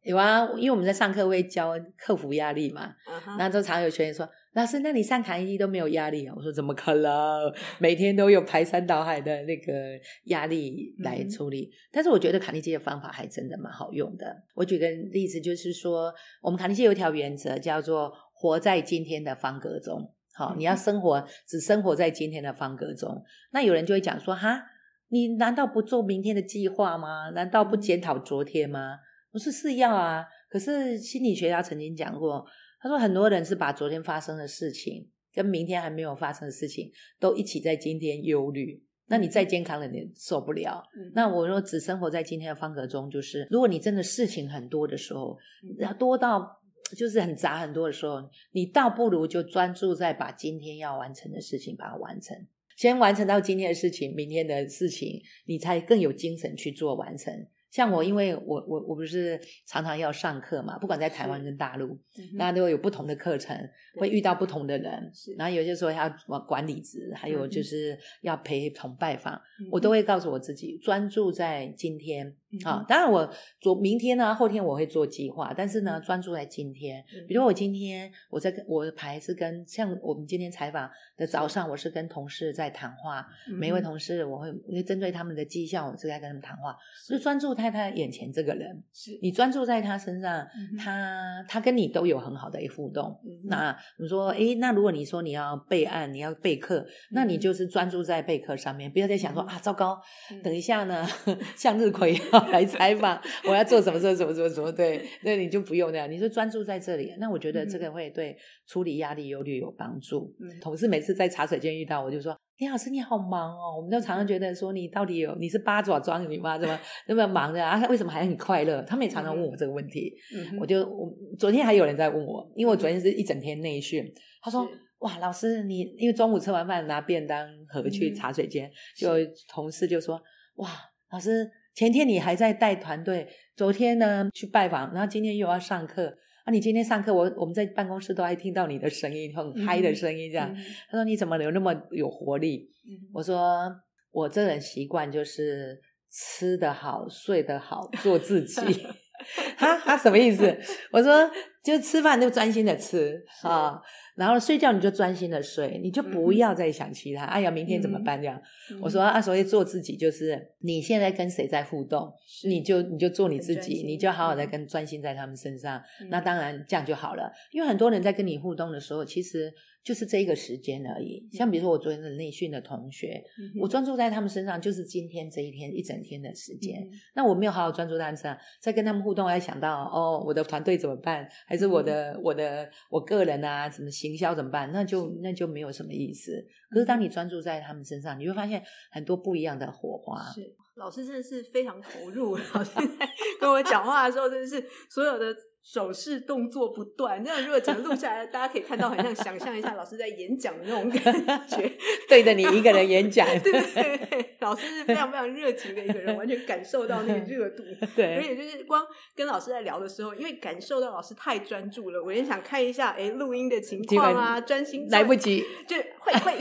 有啊，因为我们在上课会教克服压力嘛，那就、uh huh. 常有学员说：“老师，那你上卡内基都没有压力啊？”我说：“怎么可能？每天都有排山倒海的那个压力来处理。嗯”但是我觉得卡尼基的方法还真的蛮好用的。我举个例子，就是说我们卡尼基有一条原则叫做。活在今天的方格中，好，你要生活只生活在今天的方格中。那有人就会讲说，哈，你难道不做明天的计划吗？难道不检讨昨天吗？我说是要啊，可是心理学家曾经讲过，他说很多人是把昨天发生的事情跟明天还没有发生的事情都一起在今天忧虑，那你再健康了你受不了。那我说只生活在今天的方格中，就是如果你真的事情很多的时候，要多到。就是很杂很多的时候，你倒不如就专注在把今天要完成的事情把它完成，先完成到今天的事情，明天的事情你才更有精神去做完成。像我，因为我我我不是常常要上课嘛，不管在台湾跟大陆，那都有不同的课程，会遇到不同的人，然后有些时候要管理职，还有就是要陪同拜访，我都会告诉我自己专注在今天。好，当然我做明天呢，后天我会做计划，但是呢，专注在今天。比如我今天我在跟我的牌是跟像我们今天采访的早上，我是跟同事在谈话，每一位同事我会我会针对他们的绩效，我是在跟他们谈话，就专注在他眼前这个人。是。你专注在他身上，他他跟你都有很好的一互动。那你说，哎，那如果你说你要备案，你要备课，那你就是专注在备课上面，不要再想说啊，糟糕，等一下呢，向日葵。来采访，我要做什么做什么什么什么？对，那你就不用那样，你就专注在这里。那我觉得这个会对处理压力、忧虑有帮助。嗯，同事每次在茶水间遇到我，就说：“李老师，你好忙哦。”我们都常常觉得说：“你到底有你是八爪章鱼吗？怎么那么忙的啊？为什么还很快乐？”他们也常常问我这个问题。嗯，我就我昨天还有人在问我，因为我昨天是一整天内训。他说：“哇，老师，你因为中午吃完饭拿便当盒去茶水间，就同事就说：‘哇，老师。’”前天你还在带团队，昨天呢去拜访，然后今天又要上课啊！你今天上课，我我们在办公室都还听到你的声音，很嗨的声音，这样。嗯、他说你怎么有那么有活力？嗯、我说我这人习惯就是吃得好，睡得好，做自己。他他，什么意思？我说就吃饭就专心的吃啊。然后睡觉你就专心的睡，你就不要再想其他。嗯、哎呀，明天怎么办？这样，嗯、我说啊，所以做自己就是你现在跟谁在互动，你就你就做你自己，你就好好的跟专心在他们身上。嗯、那当然这样就好了，因为很多人在跟你互动的时候，其实。就是这一个时间而已，像比如说我昨天的内训的同学，嗯、我专注在他们身上，就是今天这一天一整天的时间。嗯、那我没有好好专注在他们身上，在跟他们互动，还想到哦，我的团队怎么办？还是我的、嗯、我的我个人啊，什么行销怎么办？那就那就没有什么意思。可是当你专注在他们身上，你会发现很多不一样的火花。是，老师真的是非常投入，老师在跟我讲话的时候，真的是所有的。手势动作不断，这样如果整个录下来，大家可以看到，很像想象一下老师在演讲的那种感觉，对着你一个人演讲。对对对，老师是非常非常热情的一个人，完全感受到那个热度。对，而且就是光跟老师在聊的时候，因为感受到老师太专注了，我也想看一下，哎，录音的情况啊，专心来不及，就会会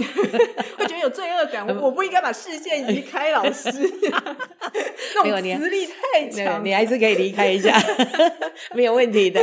会觉得有罪恶感，我不应该把视线移开老师，那种磁力太强，你还是可以离开一下，没有问题。的，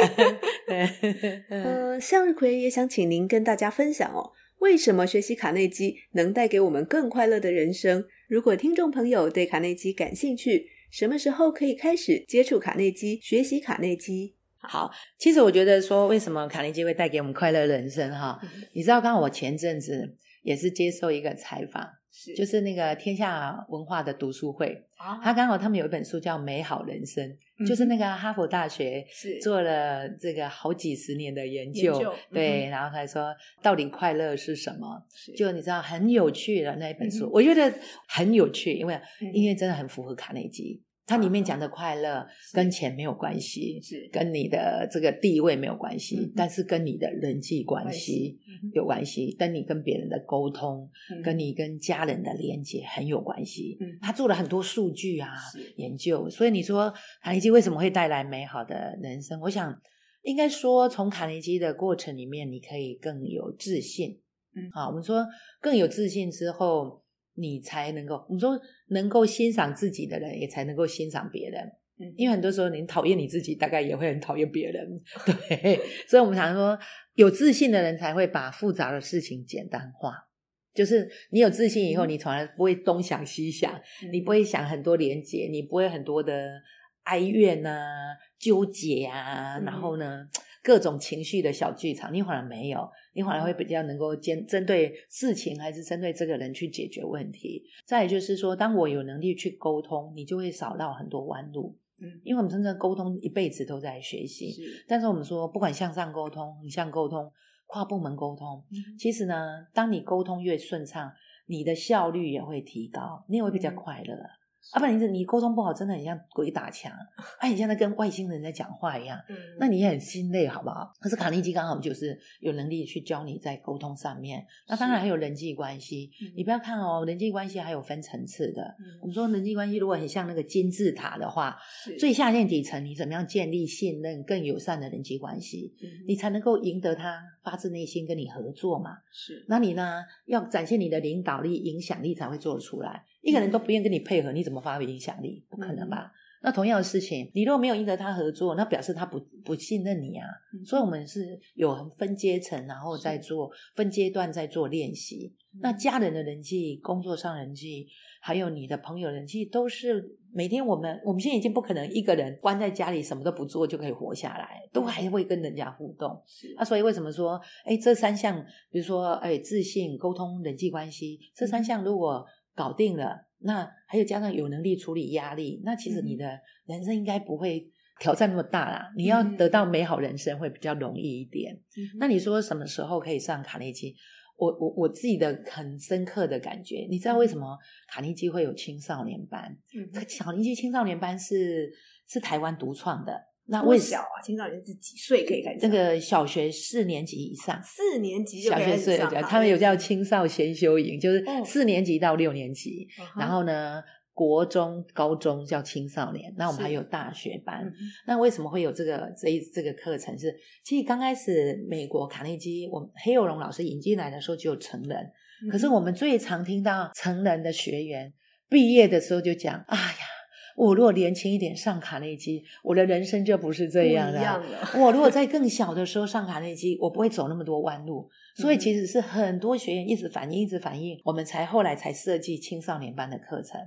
呃，向日葵也想请您跟大家分享哦，为什么学习卡内基能带给我们更快乐的人生？如果听众朋友对卡内基感兴趣，什么时候可以开始接触卡内基，学习卡内基？好，其实我觉得说，为什么卡内基会带给我们快乐人生？哈，你知道，刚刚我前阵子也是接受一个采访。是就是那个天下文化的读书会，啊、他刚好他们有一本书叫《美好人生》，嗯、就是那个哈佛大学做了这个好几十年的研究，研究对，嗯、然后他说到底快乐是什么？就你知道很有趣的那一本书，嗯、我觉得很有趣，因为因为真的很符合卡内基。它里面讲的快乐跟钱没有关系，是跟你的这个地位没有关系，是但是跟你的人际关系有关系，跟你跟别人的沟通，嗯、跟你跟家人的连接很有关系。嗯、他做了很多数据啊研究，所以你说卡内基为什么会带来美好的人生？我想应该说，从卡内基的过程里面，你可以更有自信。嗯，好，我们说更有自信之后。你才能够，我们说能够欣赏自己的人，也才能够欣赏别人。嗯，因为很多时候你讨厌你自己，大概也会很讨厌别人。对，所以我们常说，有自信的人才会把复杂的事情简单化。就是你有自信以后，你从来不会东想西想，嗯，你不会想很多连结，你不会很多的哀怨啊、纠结啊，嗯，然后呢，各种情绪的小剧场，你反而没有。你反而会比较能够针针对事情，还是针对这个人去解决问题。再也就是说，当我有能力去沟通，你就会少绕很多弯路。嗯，因为我们真正沟通一辈子都在学习。是，但是我们说，不管向上沟通、横向沟通、跨部门沟通，嗯，其实呢，当你沟通越顺畅，你的效率也会提高，你也会比较快乐。嗯啊，不然你你沟通不好，真的很像鬼打墙，哎、啊，你像在跟外星人在讲话一样，嗯，那你也很心累，好不好？可是卡内基刚好就是有能力去教你在沟通上面，那当然还有人际关系，是你不要看哦，人际关系还有分层次的。嗯、我们说人际关系如果很像那个金字塔的话，最下线底层你怎么样建立信任、更友善的人际关系，嗯、你才能够赢得他发自内心跟你合作嘛？是，那你呢要展现你的领导力、影响力才会做得出来。一个人都不愿意跟你配合，你怎么发挥影响力？不可能吧？那同样的事情，你如果没有赢得他合作，那表示他不不信任你啊。嗯、所以，我们是有分阶层，然后再做分阶段在做练习。嗯、那家人的人际、工作上人际，还有你的朋友人际，都是每天我们我们现在已经不可能一个人关在家里什么都不做就可以活下来，都还会跟人家互动。那啊，所以为什么说，哎，这三项，比如说，哎，自信、沟通、人际关系，这三项如果搞定了。那还有加上有能力处理压力，那其实你的人生应该不会挑战那么大啦。你要得到美好人生会比较容易一点。那你说什么时候可以上卡内基？我我我自己的很深刻的感觉，你知道为什么卡尼基会有青少年班？嗯，卡尼基青少年班是是台湾独创的。那为小啊，青少年是几岁可以开始？那个小学四年级以上，四年级小学四年级。他们有叫青少先修营，就是四年级到六年级。哦、然后呢，国中、高中叫青少年。那我们还有大学班。是那为什么会有这个这一这个课程是？是其实刚开始美国卡内基，我们黑友龙老师引进来的时候只有成人，嗯、可是我们最常听到成人的学员毕业的时候就讲：“哎呀。”我如果年轻一点上卡内基，我的人生就不是这样的。样的我如果在更小的时候上卡内基，我不会走那么多弯路。所以其实是很多学员一直反映，一直反映，我们才后来才设计青少年班的课程。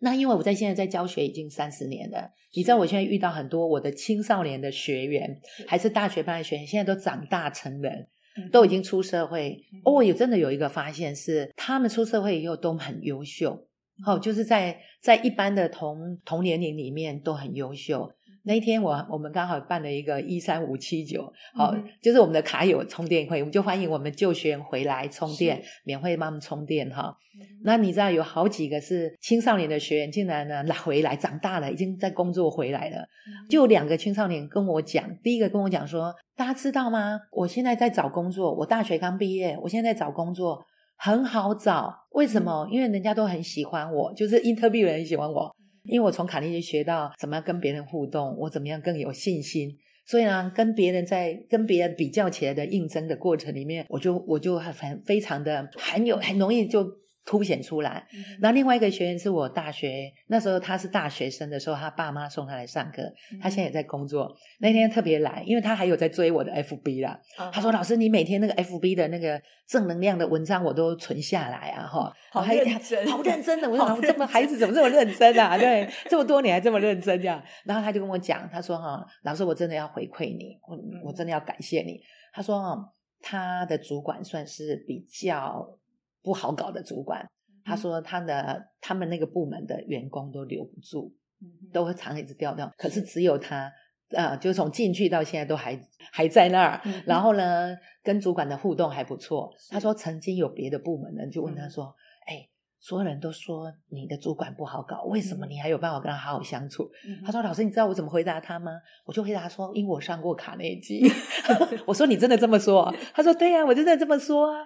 那因为我在现在在教学已经三十年了，你知道我现在遇到很多我的青少年的学员，还是大学班的学员，现在都长大成人，都已经出社会。哦，有真的有一个发现是，他们出社会以后都很优秀。好、哦，就是在在一般的同同年龄里面都很优秀。那一天我我们刚好办了一个一三五七九，好，就是我们的卡友充电会，我们就欢迎我们旧学员回来充电，免费帮他们充电哈。嗯、那你知道有好几个是青少年的学员，竟然呢来回来长大了，已经在工作回来了。嗯、就两个青少年跟我讲，第一个跟我讲说，大家知道吗？我现在在找工作，我大学刚毕业，我现在在找工作。很好找，为什么？因为人家都很喜欢我，就是 interview 人很喜欢我，因为我从卡内基学到怎么样跟别人互动，我怎么样更有信心。所以呢，跟别人在跟别人比较起来的应征的过程里面，我就我就很非常的很有很容易就。凸显出来。那另外一个学员是我大学那时候他是大学生的时候，他爸妈送他来上课，他现在也在工作。那天特别来，因为他还有在追我的 FB 啦。他说：“老师，你每天那个 FB 的那个正能量的文章我都存下来啊，哈，好认真，好认真的。我说这么孩子怎么这么认真啊？对，这么多年还这么认真这样。然后他就跟我讲，他说：哈，老师，我真的要回馈你，我我真的要感谢你。他说：哈，他的主管算是比较。不好搞的主管，他说他的他们那个部门的员工都留不住，都会常一直调调。可是只有他，呃，就从进去到现在都还还在那儿。然后呢，跟主管的互动还不错。他说曾经有别的部门的人就问他说：“哎。”所有人都说你的主管不好搞，为什么你还有办法跟他好好相处？嗯、他说：“老师，你知道我怎么回答他吗？”我就回答说：“因为我上过卡内基。”我说：“你真的这么说？”他说：“对呀、啊，我真的这么说啊。”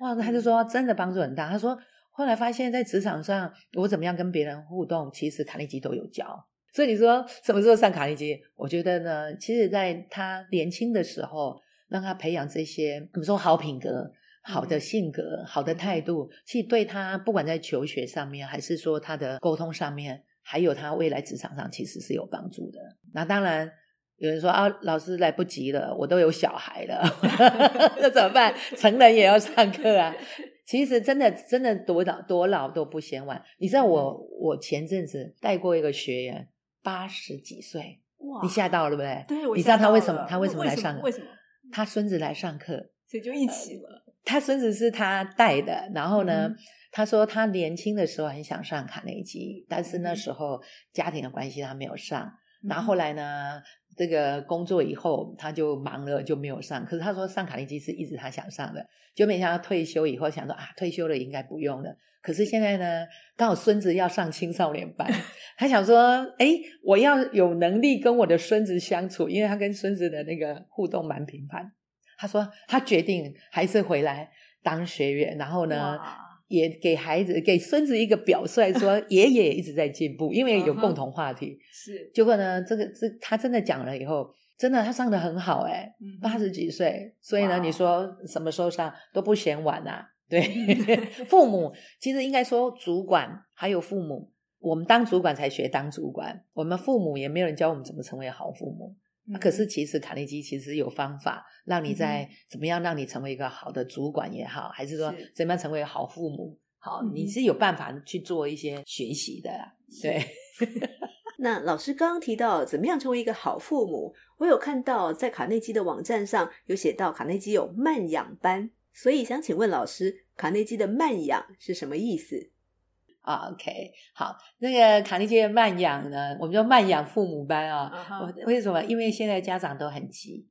哇，他就说真的帮助很大。他说后来发现，在职场上我怎么样跟别人互动，其实卡内基都有教。所以你说什么时候上卡内基？我觉得呢，其实在他年轻的时候，让他培养这些，怎么说好品格。好的性格，好的态度，其实对他不管在求学上面，还是说他的沟通上面，还有他未来职场上，其实是有帮助的。那当然有人说啊，老师来不及了，我都有小孩了，那怎么办？成人也要上课啊。其实真的真的多老多老都不嫌晚。你知道我我前阵子带过一个学员，八十几岁，哇，你吓到了对不对？对，你知道他为什么？他为什么来上课？为什么？他孙子来上课，所以就一起了。他孙子是他带的，然后呢，嗯、他说他年轻的时候很想上卡内基，但是那时候家庭的关系他没有上。嗯、然后后来呢，这个工作以后他就忙了就没有上。可是他说上卡内基是一直他想上的，就没想到退休以后想说啊，退休了应该不用了。可是现在呢，刚好孙子要上青少年班，他想说，哎，我要有能力跟我的孙子相处，因为他跟孙子的那个互动蛮频繁。他说：“他决定还是回来当学员，然后呢，也给孩子、给孙子一个表率，说 爷爷也一直在进步，因为有共同话题。是，结果呢，这个这他真的讲了以后，真的他上得很好，哎，八十几岁，所以呢，你说什么时候上都不嫌晚啊。对，父母其实应该说，主管还有父母我们当主管才学当主管，我们父母也没有人教我们怎么成为好父母。嗯啊、可是其实卡内基其实有方法，让你在怎么样让你成为一个好的主管也好，还是说怎么样成为好父母，好，嗯、你是有办法去做一些学习的。对。那老师刚刚提到怎么样成为一个好父母，我有看到在卡内基的网站上有写到卡内基有慢养班，所以想请问老师，卡内基的慢养是什么意思？啊，OK，好，那个卡内基的慢养呢，我们叫慢养父母班啊。Uh huh. 为什么？因为现在家长都很急，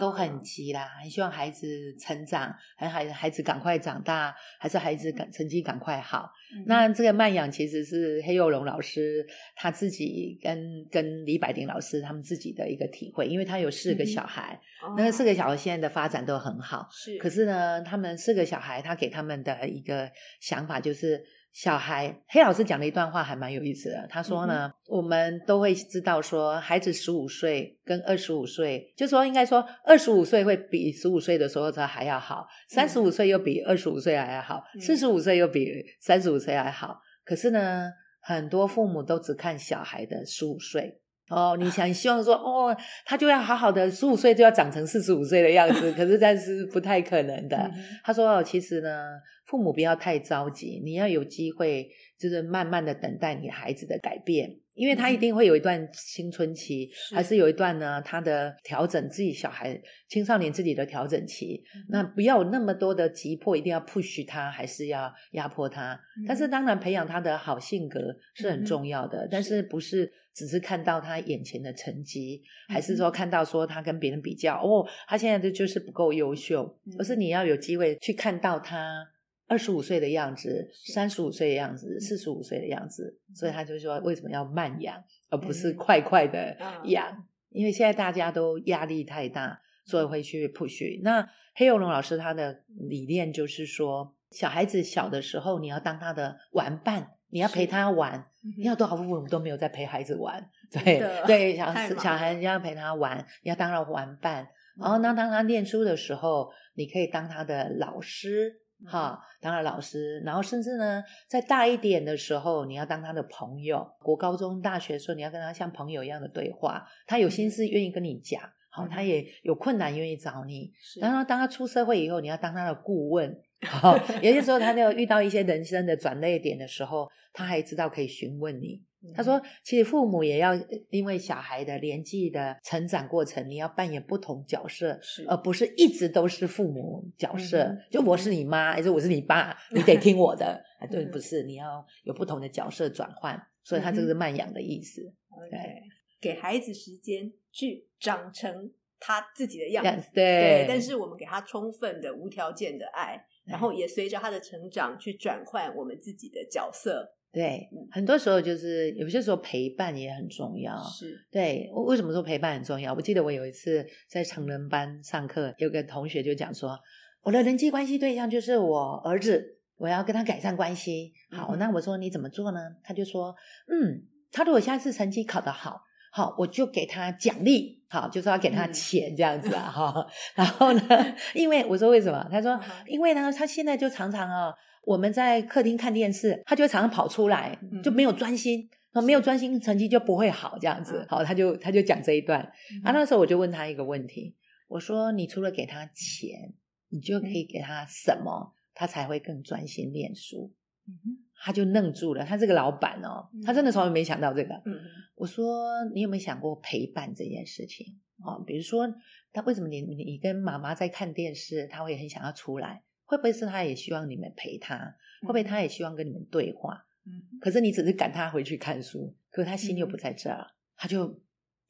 都很急啦，很希望孩子成长，很孩孩子赶快长大，还是孩子赶成绩赶快好。Uh huh. 那这个慢养其实是黑幼龙老师他自己跟跟李百灵老师他们自己的一个体会，因为他有四个小孩，uh huh. 那个四个小孩现在的发展都很好，是、uh。可是呢，他们四个小孩，他给他们的一个想法就是。小孩黑老师讲了一段话还蛮有意思的。他说呢，嗯、我们都会知道说，孩子十五岁跟二十五岁，就说应该说二十五岁会比十五岁的时候他还要好，三十五岁又比二十五岁还要好，四十五岁又比三十五岁还好。可是呢，很多父母都只看小孩的十五岁。哦，你想希望说，哦，他就要好好的，十五岁就要长成四十五岁的样子，可是但是不太可能的。嗯、他说，哦，其实呢，父母不要太着急，你要有机会，就是慢慢的等待你孩子的改变，因为他一定会有一段青春期，嗯、还是。有一段呢，他的调整自己小孩青少年自己的调整期。嗯、那不要有那么多的急迫，一定要 push 他，还是要压迫他？嗯、但是当然，培养他的好性格是很重要的，嗯、但是。不是？只是看到他眼前的成绩，还是说看到说他跟别人比较，哦，他现在的就是不够优秀，而是你要有机会去看到他二十五岁的样子，三十五岁的样子，四十五岁的样子，所以他就说为什么要慢养，而不是快快的养？因为现在大家都压力太大，所以会去 push。那黑幼龙老师他的理念就是说，小孩子小的时候，你要当他的玩伴。你要陪他玩，嗯、你要多少父母都没有在陪孩子玩，对的对，小小孩你要陪他玩，你要当他玩伴，嗯、然后当当他念书的时候，你可以当他的老师，哈、嗯，当了老师，然后甚至呢，再大一点的时候，你要当他的朋友，国高中大学的时候，你要跟他像朋友一样的对话，他有心事愿意跟你讲，好、嗯，他也有困难愿意找你，然后当他出社会以后，你要当他的顾问。好，有些时候他就遇到一些人生的转捩点的时候，他还知道可以询问你。他说，其实父母也要因为小孩的年纪的成长过程，你要扮演不同角色，是而不是一直都是父母角色。嗯、就我是你妈，还是我是你爸，你得听我的。对，不是，你要有不同的角色转换。所以他这个是慢养的意思。对.给孩子时间去长成他自己的样子。对，对，但是我们给他充分的无条件的爱。然后也随着他的成长去转换我们自己的角色。对，很多时候就是有些时候陪伴也很重要。是，对，为什么说陪伴很重要？我记得我有一次在成人班上课，有个同学就讲说，我的人际关系对象就是我儿子，我要跟他改善关系。好，嗯、那我说你怎么做呢？他就说，嗯，他如果下次成绩考得好。好，我就给他奖励，好，就是要给他钱这样子啊，哈、嗯。然后呢，因为我说为什么？他说，因为呢，他现在就常常啊，我们在客厅看电视，他就会常常跑出来，就没有专心，嗯、没有专心，成绩就不会好这样子。好，他就他就讲这一段。嗯、啊，那时候我就问他一个问题，我说，你除了给他钱，你就可以给他什么，他才会更专心念书？嗯他就愣住了，他这个老板哦，他真的从来没想到这个。嗯、我说，你有没有想过陪伴这件事情？哦，比如说，他为什么你你跟妈妈在看电视，他会很想要出来？会不会是他也希望你们陪他？会不会他也希望跟你们对话？嗯、可是你只是赶他回去看书，可是他心又不在这儿，嗯、他就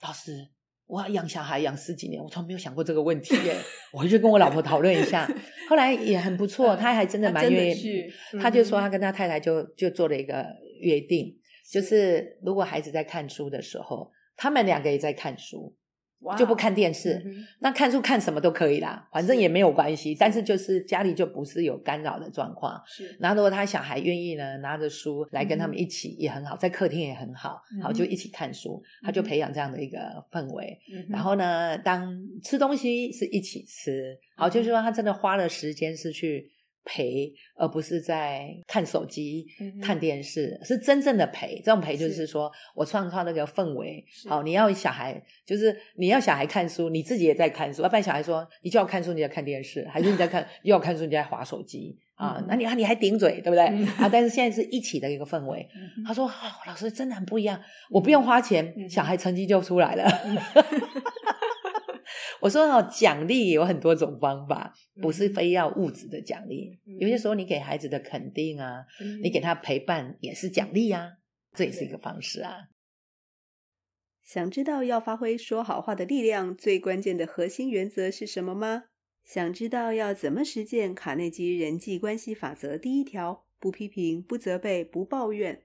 老师。我要养小孩养十几年，我从来没有想过这个问题耶。我回去跟我老婆讨论一下，后来也很不错，他还真的蛮愿意。他就说他跟他太太就就做了一个约定，就是如果孩子在看书的时候，他们两个也在看书。就不看电视，嗯、那看书看什么都可以啦，反正也没有关系。但是就是家里就不是有干扰的状况。是，然后如果他小孩愿意呢，拿着书来跟他们一起也很好，在客厅也很好，好就一起看书，他就培养这样的一个氛围。嗯、然后呢，当吃东西是一起吃，好就是说他真的花了时间是去。陪，而不是在看手机、嗯、看电视，是真正的陪。这种陪就是说是我创造那个氛围。好，你要小孩，就是你要小孩看书，你自己也在看书。要不然小孩说，你就要看书，你在看电视，还是你在看又要看书，你在划手机 啊？那你啊，你还顶嘴，对不对？嗯、啊，但是现在是一起的一个氛围。嗯、他说：“哦，老师真的很不一样，我不用花钱，嗯、小孩成绩就出来了。嗯”我说哦，奖励有很多种方法，不是非要物质的奖励。嗯、有些时候你给孩子的肯定啊，嗯、你给他陪伴也是奖励啊，这也是一个方式啊。想知道要发挥说好话的力量，最关键的核心原则是什么吗？想知道要怎么实践卡内基人际关系法则第一条：不批评、不责备、不抱怨。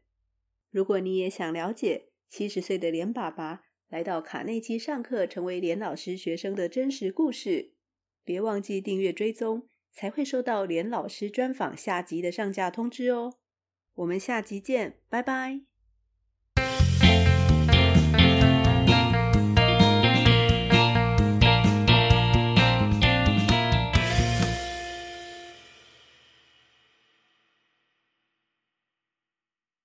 如果你也想了解七十岁的连爸爸，来到卡内基上课，成为连老师学生的真实故事。别忘记订阅追踪，才会收到连老师专访下集的上架通知哦。我们下集见，拜拜。